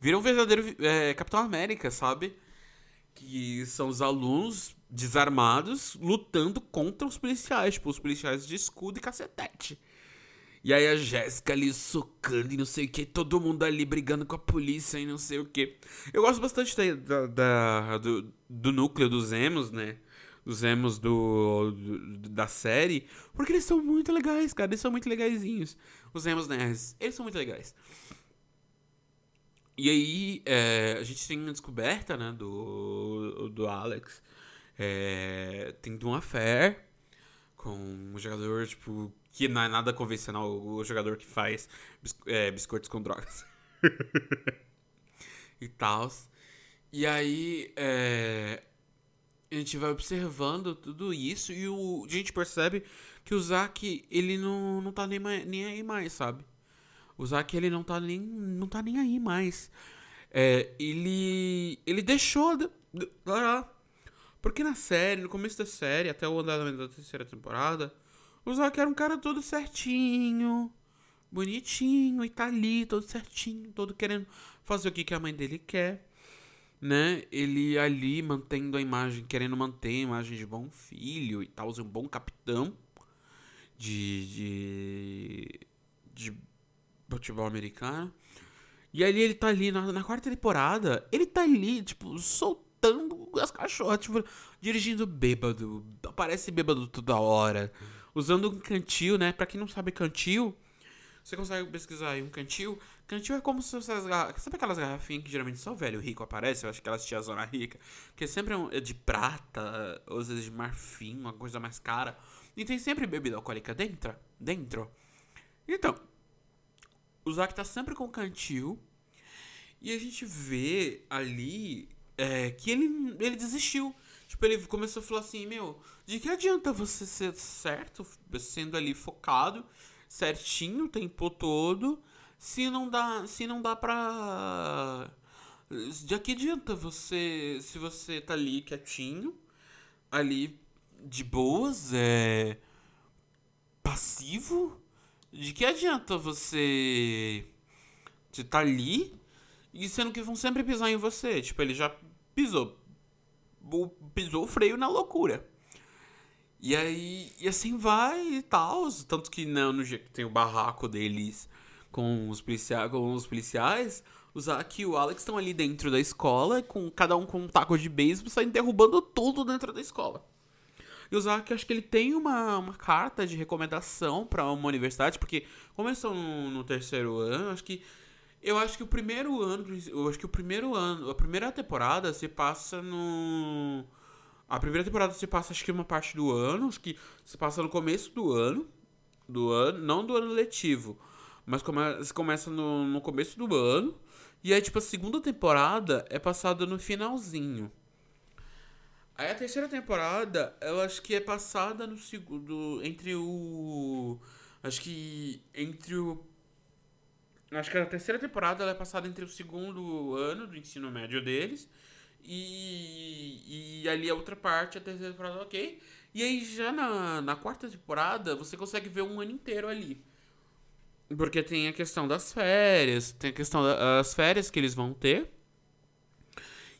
A: Vira um verdadeiro é, Capitão América, sabe? Que são os alunos desarmados lutando contra os policiais. Tipo, os policiais de escudo e cacetete. E aí a Jéssica ali socando e não sei o que, todo mundo ali brigando com a polícia e não sei o que. Eu gosto bastante da, da do, do, núcleo dos emos, né? Dos emos do, do, da série, porque eles são muito legais, cara. Eles são muito legaisinhos. Os emos nerds, eles são muito legais. E aí, é, a gente tem uma descoberta, né, do, do Alex, é, tendo uma fé com um jogador, tipo, que não é nada convencional, o jogador que faz é, biscoitos com drogas. <laughs> e tal. E aí, é, a gente vai observando tudo isso e o, a gente percebe que o Zack, ele não, não tá nem, nem aí mais, sabe? O Zack, ele não tá nem, não tá nem aí mais. É, ele, ele deixou de, de, porque na série, no começo da série, até o andamento da terceira temporada, o Zack era um cara todo certinho, bonitinho, e tá ali, todo certinho, todo querendo fazer o que, que a mãe dele quer. Né? Ele ali mantendo a imagem, querendo manter a imagem de bom filho e tal, um bom capitão. de, de, de futebol americano. E ali ele tá ali, na, na, quarta temporada, ele tá ali, tipo, soltando as cachorras, tipo, dirigindo bêbado. Aparece bêbado toda hora. Usando um cantil, né? Pra quem não sabe cantil, você consegue pesquisar aí um cantil. Cantil é como se fosse as garrafas. Sabe aquelas garrafinhas que geralmente só o velho rico aparece? Eu acho que elas tinham zona rica. Que sempre é de prata, ou às vezes de marfim, uma coisa mais cara. E tem sempre bebida alcoólica dentro. dentro. Então, o Zack tá sempre com cantil. E a gente vê ali é, que ele, ele desistiu. Tipo, ele começou a falar assim, meu, de que adianta você ser certo, sendo ali focado, certinho o tempo todo, se não dá, se não dá pra... De que adianta você, se você tá ali quietinho, ali de boas, é... passivo, de que adianta você estar tá ali e sendo que vão sempre pisar em você? Tipo, ele já pisou. Pisou o freio na loucura. E aí, e assim vai e tal. Tanto que não, no dia que tem o barraco deles com os, policia com os policiais, o Zack e o Alex estão ali dentro da escola, com cada um com um taco de beisebol, saindo derrubando tudo dentro da escola. E o Zack, acho que ele tem uma, uma carta de recomendação para uma universidade, porque começou no, no terceiro ano, acho que eu acho que o primeiro ano, eu acho que o primeiro ano, a primeira temporada se passa no a primeira temporada se passa acho que uma parte do ano, acho que se passa no começo do ano, do ano, não do ano letivo, mas come, começa no, no começo do ano. E aí tipo a segunda temporada é passada no finalzinho. Aí a terceira temporada, eu acho que é passada no segundo. Entre o. Acho que. Entre o. Acho que a terceira temporada ela é passada entre o segundo ano do ensino médio deles. E, e ali a outra parte, a terceira temporada, ok. E aí já na, na quarta temporada você consegue ver um ano inteiro ali. Porque tem a questão das férias, tem a questão das férias que eles vão ter.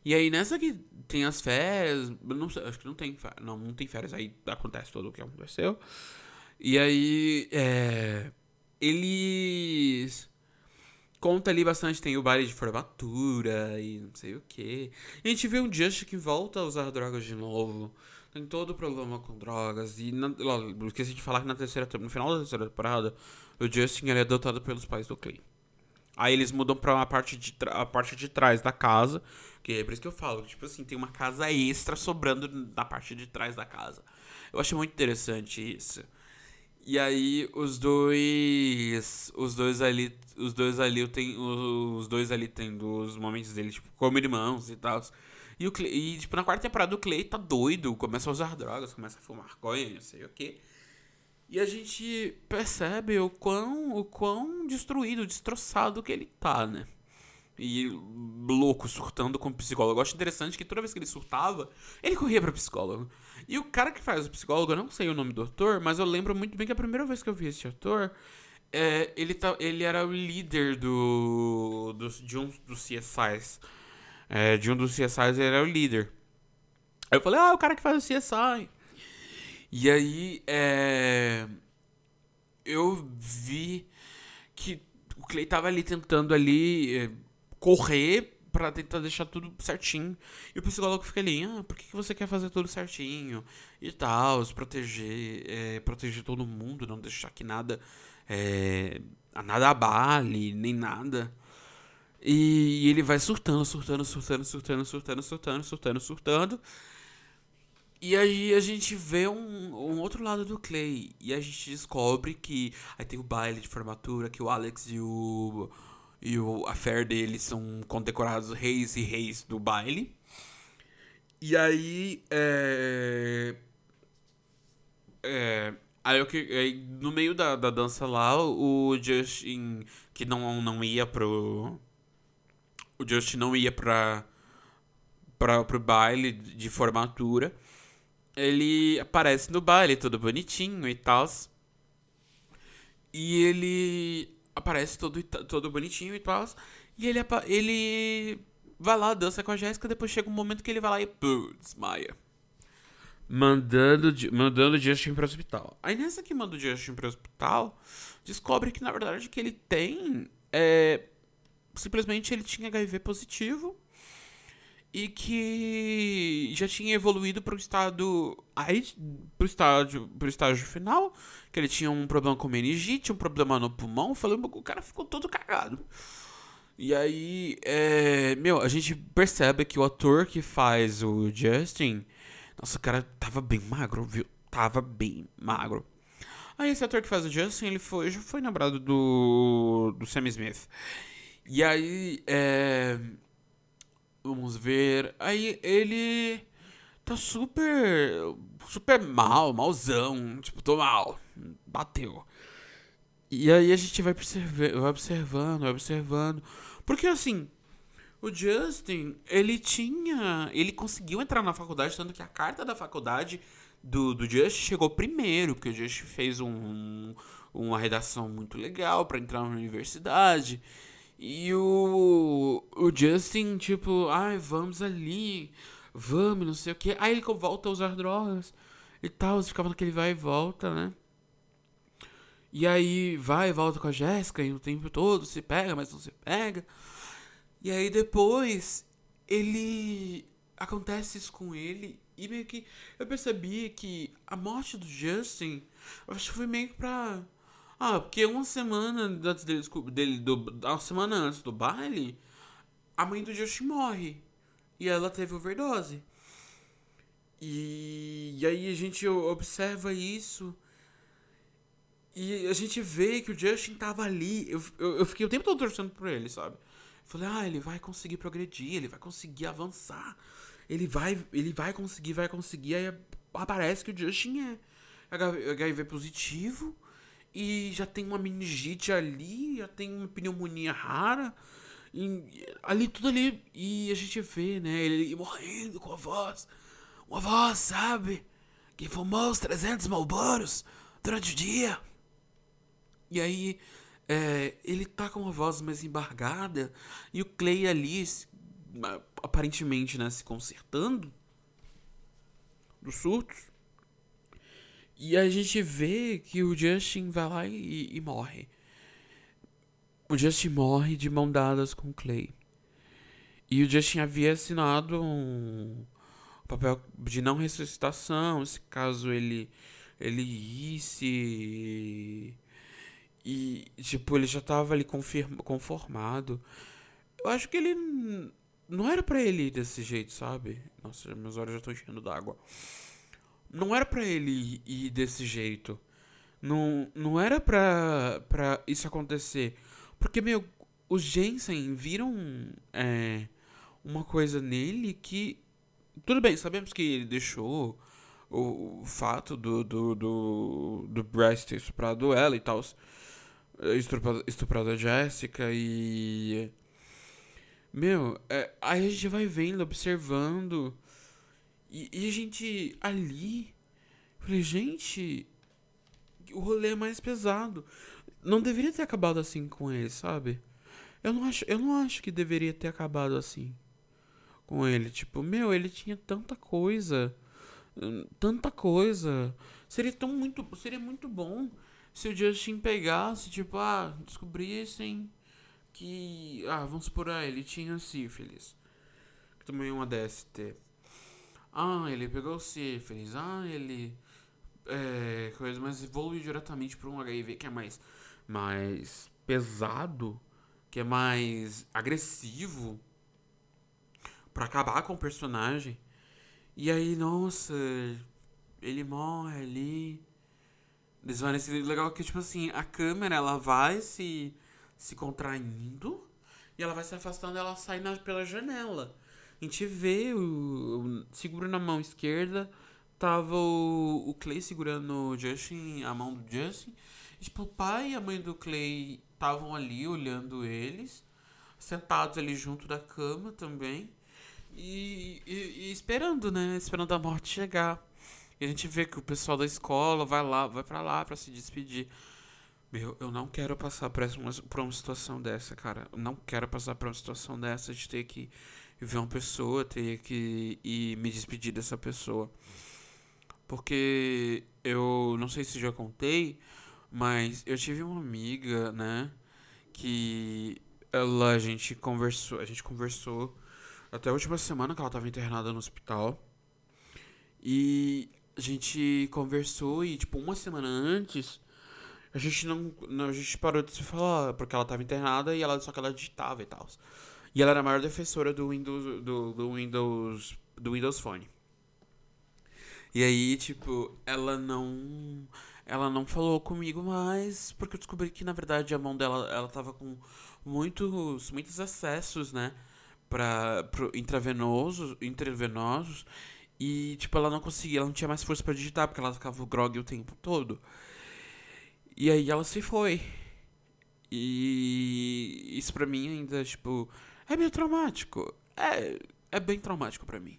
A: E aí nessa que tem as férias, não sei, acho que não tem, não, não tem férias, aí acontece tudo o que aconteceu. E aí, é, eles conta ali bastante, tem o baile de formatura e não sei o que. A gente vê um Just que volta a usar drogas de novo. Tem todo o problema com drogas. E na, esqueci de falar que na terceira, no final da terceira temporada, o Justin ele é adotado pelos pais do Clay. Aí eles mudam pra uma parte de, a parte de trás da casa. Que é por isso que eu falo, tipo assim, tem uma casa extra sobrando na parte de trás da casa. Eu acho muito interessante isso. E aí os dois. Os dois ali. Os dois ali tem. Os dois ali tendo os momentos deles, tipo, como irmãos e tal. E, o Clay, e, tipo, na quarta temporada o Clay tá doido, começa a usar drogas, começa a fumar coisa, não sei o que. E a gente percebe o quão, o quão destruído, destroçado que ele tá, né? e louco, surtando com o psicólogo. Eu acho interessante que toda vez que ele surtava, ele corria para psicólogo. E o cara que faz o psicólogo, eu não sei o nome do ator, mas eu lembro muito bem que a primeira vez que eu vi esse ator, é, ele, tá, ele era o líder do, do, de um dos CSIs. É, de um dos CSIs ele era o líder. Aí eu falei, ah, é o cara que faz o CSI. E aí, é, eu vi que o Clay tava ali tentando ali é, correr para tentar deixar tudo certinho. E o psicólogo fica ali, ah, por que, você quer fazer tudo certinho? E tal, proteger, é, proteger todo mundo, não deixar que nada, é, nada abale, nem nada. E ele vai surtando, surtando, surtando, surtando, surtando, surtando, surtando, surtando. E aí a gente vê um, um outro lado do Clay. E a gente descobre que aí tem o baile de formatura, que o Alex e o e o, a fé deles são condecorados reis e reis do baile. E aí, é... É, aí, eu, aí no meio da, da dança lá, o Justin, que não, não ia pro... O Justin não ia pra, pra, pro baile de formatura. Ele aparece no baile, todo bonitinho e tal. E ele aparece todo, todo bonitinho e tal. E ele, ele vai lá, dança com a Jéssica. Depois chega um momento que ele vai lá e pô, desmaia. mandando, mandando o Justin pro hospital. Aí nessa que manda o Justin pro hospital, descobre que na verdade que ele tem é, simplesmente ele tinha HIV positivo e que já tinha evoluído para o estado para o estágio pro estágio final que ele tinha um problema com meningite um problema no pulmão. Falando o cara ficou todo cagado. E aí é, meu a gente percebe que o ator que faz o Justin nossa o cara tava bem magro viu? Tava bem magro. Aí esse ator que faz o Justin ele foi já foi namorado do do Sam Smith. E aí é Vamos ver. Aí ele tá super. super mal, malzão. Tipo, tô mal. Bateu. E aí a gente vai, vai observando, vai observando. Porque assim, o Justin, ele tinha. Ele conseguiu entrar na faculdade, tanto que a carta da faculdade do, do Justin chegou primeiro, porque o Justin fez um, uma redação muito legal para entrar na universidade. E o, o Justin, tipo, ai, vamos ali, vamos, não sei o que. Aí ele volta a usar drogas e tal, ficava naquele vai e volta, né? E aí vai e volta com a Jéssica e o tempo todo se pega, mas não se pega. E aí depois ele. Acontece isso com ele e meio que eu percebi que a morte do Justin, acho que foi meio que pra ah, porque uma semana antes dele, dele do, uma semana antes do baile, a mãe do Josh morre. E ela teve overdose. E, e aí a gente observa isso. E a gente vê que o Justin tava ali. Eu, eu, eu fiquei o tempo todo torcendo por ele, sabe? Falei, ah, ele vai conseguir progredir, ele vai conseguir avançar. Ele vai, ele vai conseguir, vai conseguir. Aí aparece que o Justin é HIV positivo e já tem uma meningite ali, já tem uma pneumonia rara. Ali, tudo ali. E a gente vê, né? Ele morrendo com a voz. Uma voz, sabe? Que fumou os 300 malboros durante o dia. E aí, é, ele tá com uma voz mais embargada. E o Clay ali, aparentemente, né? Se consertando dos surtos. E a gente vê que o Justin vai lá e, e morre. O Justin morre de mão dadas com o Clay. E o Justin havia assinado um papel de não ressuscitação, se caso ele ele isse e tipo ele já tava ali confirma, conformado. Eu acho que ele não era para ele ir desse jeito, sabe? Nossa, meus olhos já estão enchendo d'água não era para ele ir desse jeito. Não, não era pra, pra isso acontecer. Porque, meu, os Jensen viram é, uma coisa nele que. Tudo bem, sabemos que ele deixou o, o fato do, do, do, do Bryce ter estuprado ela e tal. Estuprado, estuprado a Jessica e. Meu, é, aí a gente vai vendo, observando e, e a gente ali. Falei, gente. O rolê é mais pesado. Não deveria ter acabado assim com ele, sabe? Eu não acho, eu não acho que deveria ter acabado assim com ele. Tipo, meu, ele tinha tanta coisa. Tanta coisa. Seria tão muito. Seria muito bom se o Justin pegasse, tipo, ah, descobrissem que. Ah, vamos supor, ah, ele tinha sífilis. Também é uma DST. Ah, ele pegou sífilis. Ah, ele. É, coisa, mas evolui diretamente para um HIV que é mais, mais pesado, que é mais agressivo para acabar com o personagem. E aí, nossa, ele morre ali. Desvanecido. Legal que, tipo assim, a câmera ela vai se, se contraindo e ela vai se afastando ela sai na, pela janela. A gente vê o, o seguro na mão esquerda, tava o, o Clay segurando o Justin, a mão do Justin. Tipo, o pai e a mãe do Clay estavam ali olhando eles, sentados ali junto da cama também. E, e, e, esperando, né? Esperando a morte chegar. E a gente vê que o pessoal da escola vai lá, vai para lá para se despedir. Meu, eu não quero passar por, essa, por uma situação dessa, cara. Eu não quero passar por uma situação dessa de ter que ver uma pessoa, ter que ir me despedir dessa pessoa. Porque eu não sei se já contei, mas eu tive uma amiga, né? Que ela, a gente conversou, a gente conversou até a última semana que ela tava internada no hospital. E a gente conversou e, tipo, uma semana antes, a gente não, não. A gente parou de se falar, porque ela tava internada e ela só que ela digitava e tal. E ela era a maior defensora do Windows. do, do Windows. do Windows Phone. E aí, tipo, ela não. Ela não falou comigo mais, porque eu descobri que, na verdade, a mão dela ela tava com muitos, muitos acessos, né? Pra, pro intravenosos, intravenosos. E, tipo, ela não conseguia, ela não tinha mais força para digitar, porque ela ficava grog o tempo todo. E aí ela se foi. E isso pra mim ainda, tipo, é meio traumático. É, é bem traumático para mim.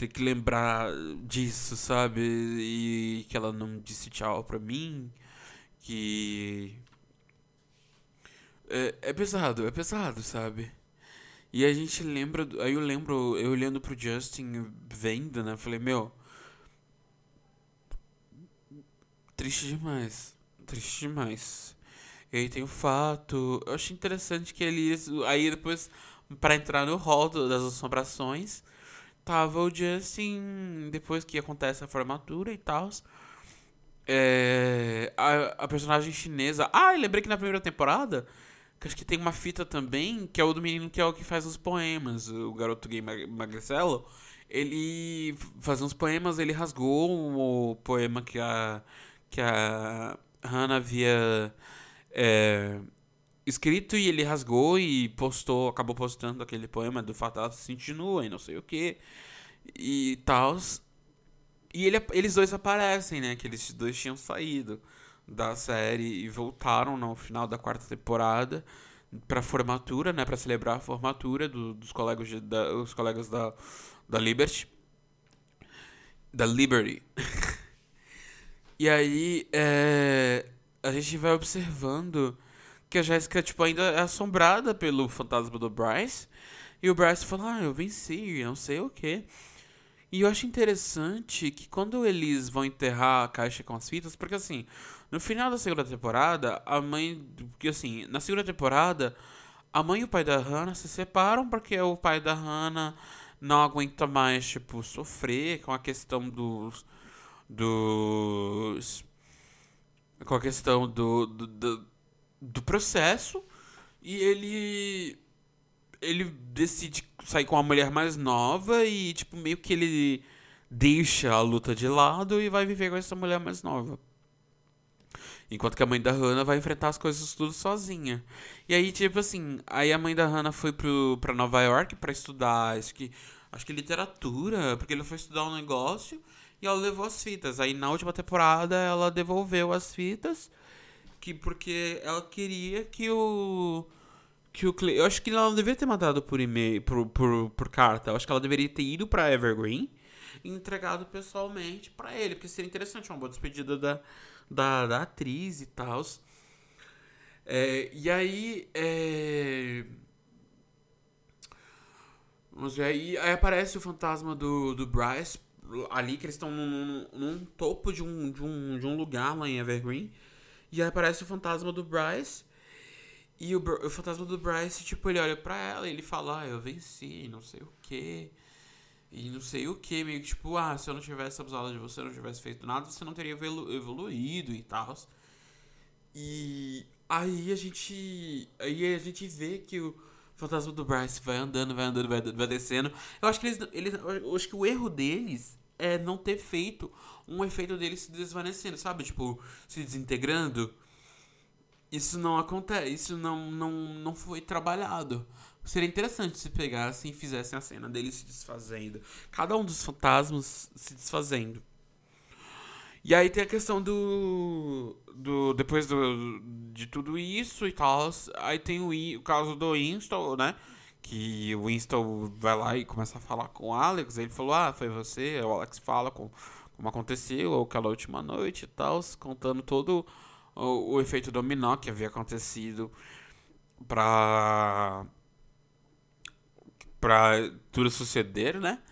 A: Ter que lembrar disso, sabe? E que ela não disse tchau pra mim. Que. É, é pesado, é pesado, sabe? E a gente lembra. Aí eu lembro, eu olhando pro Justin vendo, né? Falei, meu. Triste demais. Triste demais. E aí tem o fato. Eu achei interessante que eles. Aí depois, para entrar no hall das assombrações, tava o Justin. Depois que acontece a formatura e tal. É, a, a personagem chinesa. Ah, lembrei que na primeira temporada que acho que tem uma fita também, que é o do menino que é o que faz os poemas, o garoto gay magricelo. Ele faz uns poemas, ele rasgou o poema que a, que a Hannah havia é, escrito e ele rasgou e postou, acabou postando aquele poema do fato se sentir nua e não sei o que e tal. E ele, eles dois aparecem, né? Que eles dois tinham saído da série e voltaram no final da quarta temporada para formatura, né, para celebrar a formatura do, dos colegas de, da, os colegas da, da Liberty, da Liberty. <laughs> e aí é, a gente vai observando que a Jéssica tipo ainda é assombrada pelo fantasma do Bryce e o Bryce fala, ah, eu venci, não sei o que. E eu acho interessante que quando eles vão enterrar a caixa com as fitas, porque assim, no final da segunda temporada, a mãe. Porque assim, na segunda temporada, a mãe e o pai da Hannah se separam porque o pai da Hannah não aguenta mais, tipo, sofrer com a questão dos. dos. com a questão do, do, do, do processo. E ele. Ele decide sair com uma mulher mais nova e, tipo, meio que ele deixa a luta de lado e vai viver com essa mulher mais nova. Enquanto que a mãe da Hannah vai enfrentar as coisas tudo sozinha. E aí, tipo assim, aí a mãe da Hannah foi pro, pra Nova York para estudar, acho que, acho que literatura, porque ele foi estudar um negócio e ela levou as fitas. Aí na última temporada ela devolveu as fitas, que porque ela queria que o que o Clay, eu acho que ela não deveria ter mandado por e-mail, por, por, por carta. Eu acho que ela deveria ter ido para Evergreen e entregado pessoalmente para ele, porque seria interessante uma boa despedida da da, da atriz e tal. É, e aí. É... Vamos ver. Aí, aí aparece o fantasma do, do Bryce ali, que eles estão num, num, topo de um, de, um, de um lugar lá em Evergreen. E aí aparece o fantasma do Bryce. E o, o fantasma do Bryce, tipo, ele olha pra ela e ele fala: Ah, eu venci, não sei o que. E não sei o que, meio que tipo, ah, se eu não tivesse abusado de você, não tivesse feito nada, você não teria evolu evoluído e tal. E aí a gente. Aí a gente vê que o fantasma do Bryce vai andando, vai andando, vai, vai descendo. Eu acho que eles, eles. Eu acho que o erro deles é não ter feito um efeito dele se desvanecendo, sabe? Tipo, se desintegrando. Isso não acontece, isso não, não, não foi trabalhado. Seria interessante se pegassem e fizessem a cena dele se desfazendo. Cada um dos fantasmas se desfazendo. E aí tem a questão do. do depois do, de tudo isso e tal. Aí tem o, o caso do Winston, né? Que o Winston vai lá e começa a falar com o Alex. Ele falou: Ah, foi você. O Alex fala com, como aconteceu aquela última noite e tal. Contando todo o, o efeito dominó que havia acontecido pra pra tudo suceder, né?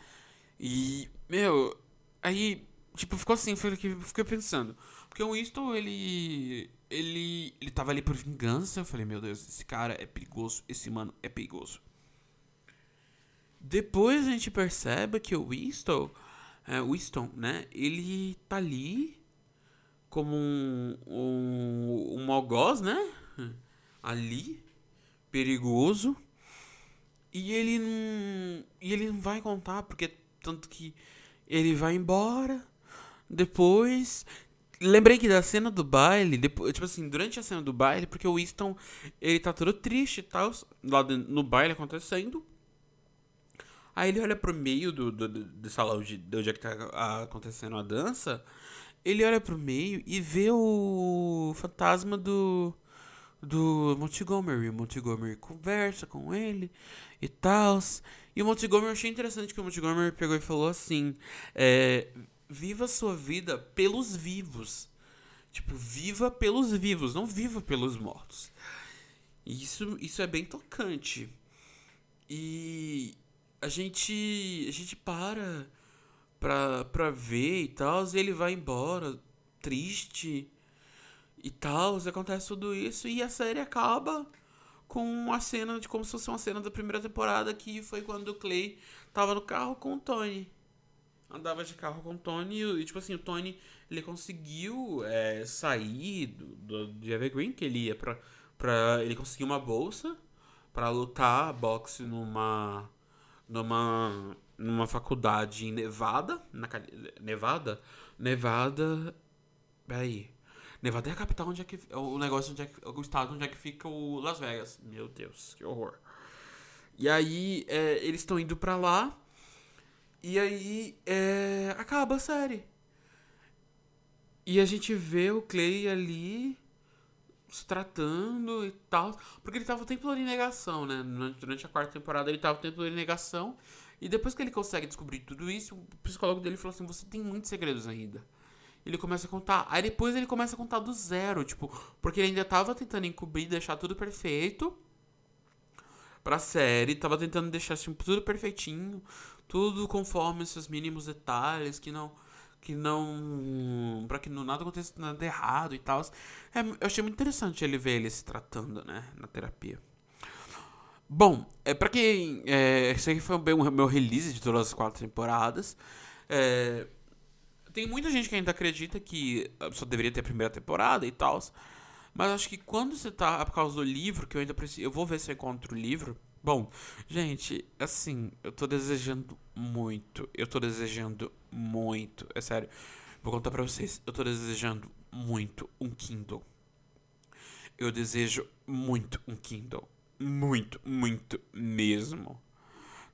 A: E, meu, aí tipo, ficou assim, fiquei, pensando. Porque o Winston, ele. Ele. Ele tava ali por vingança. Eu falei, meu Deus, esse cara é perigoso. Esse mano é perigoso. Depois a gente percebe que o Winston. É, Winston, né? Ele tá ali como um. Um, um algoz, né? Ali. Perigoso. E ele não. E ele não vai contar, porque tanto que ele vai embora. Depois. Lembrei que da cena do baile, depois, tipo assim, durante a cena do baile, porque o Winston, ele tá todo triste e tal, lá no baile acontecendo. Aí ele olha pro meio do, do, do salão de, de onde é que tá acontecendo a dança. Ele olha pro meio e vê o fantasma do. Do Montgomery. O Montgomery conversa com ele e tal. E o Montgomery, eu achei interessante que o Montgomery pegou e falou assim: é, Viva a sua vida pelos vivos. Tipo, viva pelos vivos, não viva pelos mortos. Isso, isso é bem tocante. E a gente a gente para pra, pra ver e tal, e ele vai embora triste e tal, acontece tudo isso e a série acaba com a cena de como se fosse uma cena da primeira temporada que foi quando o Clay tava no carro com o Tony. Andava de carro com o Tony e, tipo assim, o Tony ele conseguiu é, sair do, do, de Evergreen, que ele ia pra, pra. Ele conseguiu uma bolsa para lutar boxe numa numa, numa faculdade em Nevada, na Nevada, Nevada, peraí, Nevada é a capital onde é que o negócio onde é que, o estado onde é que fica o Las Vegas, meu Deus, que horror. E aí é, eles estão indo para lá e aí é, acaba a série. E a gente vê o Clay ali se tratando e tal. Porque ele tava o tempo todo em negação, né? Durante a quarta temporada ele tava o tempo todo em negação. E depois que ele consegue descobrir tudo isso, o psicólogo dele falou assim: Você tem muitos segredos ainda. Ele começa a contar. Aí depois ele começa a contar do zero, tipo, porque ele ainda tava tentando encobrir, deixar tudo perfeito pra série, tava tentando deixar assim, tudo perfeitinho, tudo conforme esses mínimos detalhes que não que não. para que nada aconteça nada errado e tal. É, eu achei muito interessante ele ver ele se tratando, né, na terapia. Bom, é, pra quem. É, esse aqui foi o meu release de todas as quatro temporadas. É, tem muita gente que ainda acredita que só deveria ter a primeira temporada e tal. Mas acho que quando você tá. Por causa do livro, que eu ainda preciso. Eu vou ver se eu encontro o livro. Bom, gente, assim, eu tô desejando muito. Eu tô desejando muito. É sério. Vou contar pra vocês. Eu tô desejando muito um Kindle. Eu desejo muito um Kindle. Muito, muito mesmo.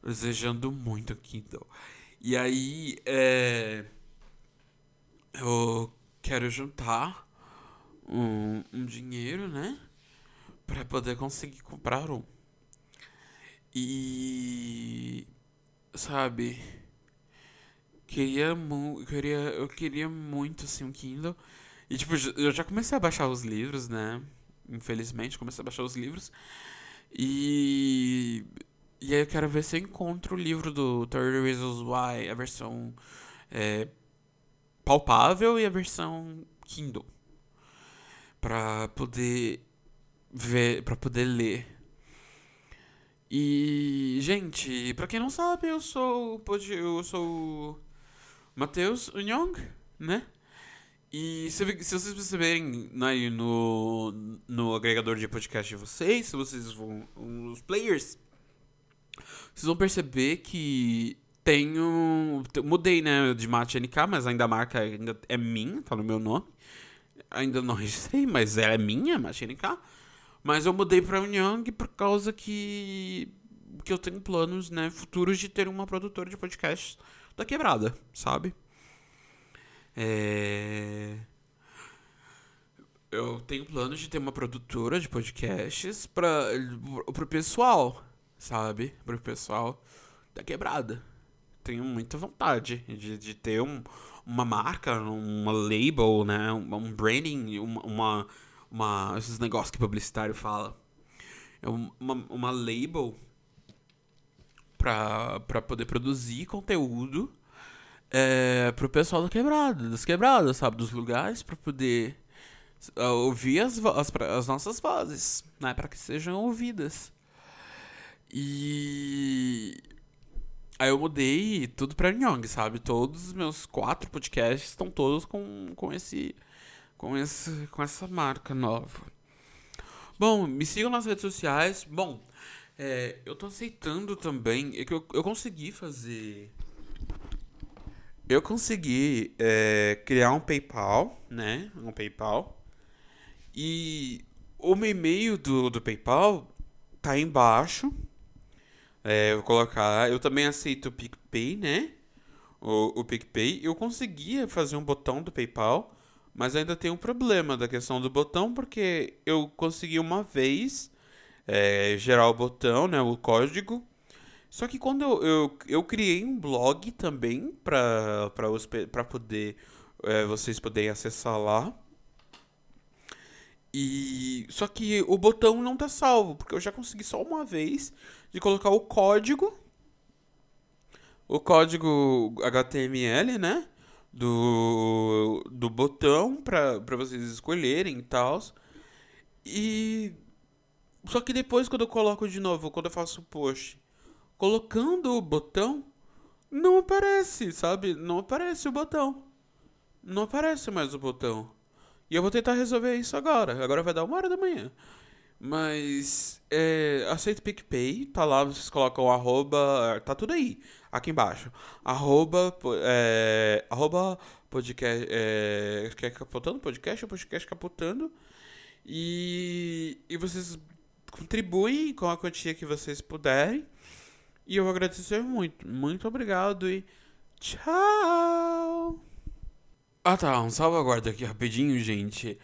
A: Desejando muito um Kindle. E aí, é. Eu quero juntar um, um dinheiro, né? Pra poder conseguir comprar um. E. Sabe? Queria, mu queria, eu queria muito, assim, um Kindle. E, tipo, eu já comecei a baixar os livros, né? Infelizmente, comecei a baixar os livros. E. E aí eu quero ver se eu encontro o livro do 30 Reasons Why, a versão é, palpável e a versão Kindle. Pra poder ver, pra poder ler. E, gente, pra quem não sabe, eu sou eu sou Matheus Young, né? E se, se vocês perceberem né, no, no agregador de podcast de vocês, se vocês vão. Os players, vocês vão perceber que tenho. Mudei, né, de Mate NK, mas ainda a marca ainda é minha, tá no meu nome. Ainda não registrei, mas ela é minha, Mate NK. Mas eu mudei pra Young por causa que. que eu tenho planos, né, futuros de ter uma produtora de podcast da quebrada, sabe? É... Eu tenho planos de ter uma produtora de podcasts para o pessoal, sabe? Para o pessoal da quebrada. Tenho muita vontade de, de ter um, uma marca, uma label, né? Um, um branding, uma, uma, uma, esses negócios que publicitário fala. É uma, uma label para poder produzir conteúdo é, pro pessoal do quebrado, das quebradas, sabe? Dos lugares para poder uh, ouvir as, as, as, nossas vozes, né? Para que sejam ouvidas. E. Aí eu mudei tudo pra Nyong, sabe? Todos os meus quatro podcasts estão todos com, com esse. Com, esse, com essa marca nova. Bom, me sigam nas redes sociais. Bom, é, eu tô aceitando também. É que eu, eu consegui fazer eu consegui é, criar um PayPal, né? Um PayPal. E o meu e-mail do, do PayPal tá aí embaixo. É, vou colocar. Eu também aceito o PicPay, né? O, o PicPay. Eu conseguia fazer um botão do PayPal, mas ainda tem um problema da questão do botão, porque eu consegui uma vez é, gerar o botão, né? O código. Só que quando eu, eu, eu criei um blog também para poder é, vocês poderem acessar lá. E só que o botão não tá salvo, porque eu já consegui só uma vez de colocar o código o código HTML, né? Do, do botão para vocês escolherem e tal. E só que depois quando eu coloco de novo, quando eu faço o post colocando o botão, não aparece, sabe? Não aparece o botão. Não aparece mais o botão. E eu vou tentar resolver isso agora. Agora vai dar uma hora da manhã. Mas é, aceito PicPay, tá lá, vocês colocam arroba. Tá tudo aí, aqui embaixo. Arroba. É, arroba podcast. É, capotando podcast, podcast capotando. E, e vocês contribuem com a quantia que vocês puderem. E eu vou agradecer muito. Muito obrigado e tchau! Ah tá, um salvaguarda aqui rapidinho, gente.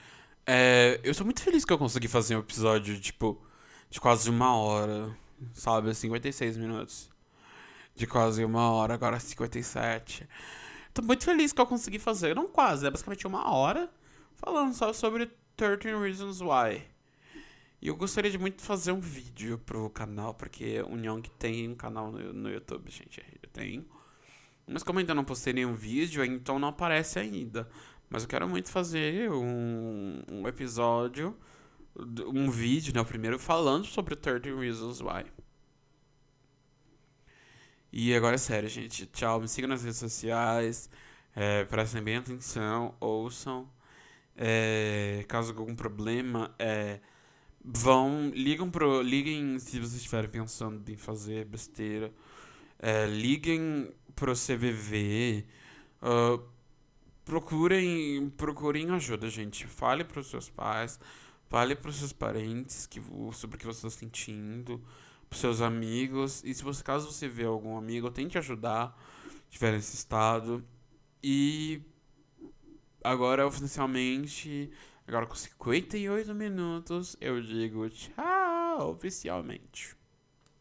A: É, eu tô muito feliz que eu consegui fazer um episódio, tipo, de quase uma hora, sabe? 56 minutos. De quase uma hora, agora 57. Tô muito feliz que eu consegui fazer. Não quase, é basicamente uma hora falando só sobre 13 Reasons Why. E eu gostaria de muito fazer um vídeo pro canal, porque o Nyong tem um canal no, no YouTube, gente. Eu tenho. Mas como ainda não postei nenhum vídeo, então não aparece ainda. Mas eu quero muito fazer um, um episódio, um vídeo, né? O primeiro falando sobre 30 Reasons Why. E agora é sério, gente. Tchau. Me sigam nas redes sociais. É, prestem bem atenção, ouçam. É, caso algum problema, é vão, ligam pro, liguem se vocês estiverem pensando em fazer besteira, é, liguem pro CVV, uh, procurem, procurem ajuda, gente, fale pros seus pais, fale pros seus parentes que, sobre o que você está sentindo, pros seus amigos, e se você, caso você vê algum amigo, tente ajudar, tiver nesse estado, e agora oficialmente Agora com 58 minutos eu digo tchau oficialmente.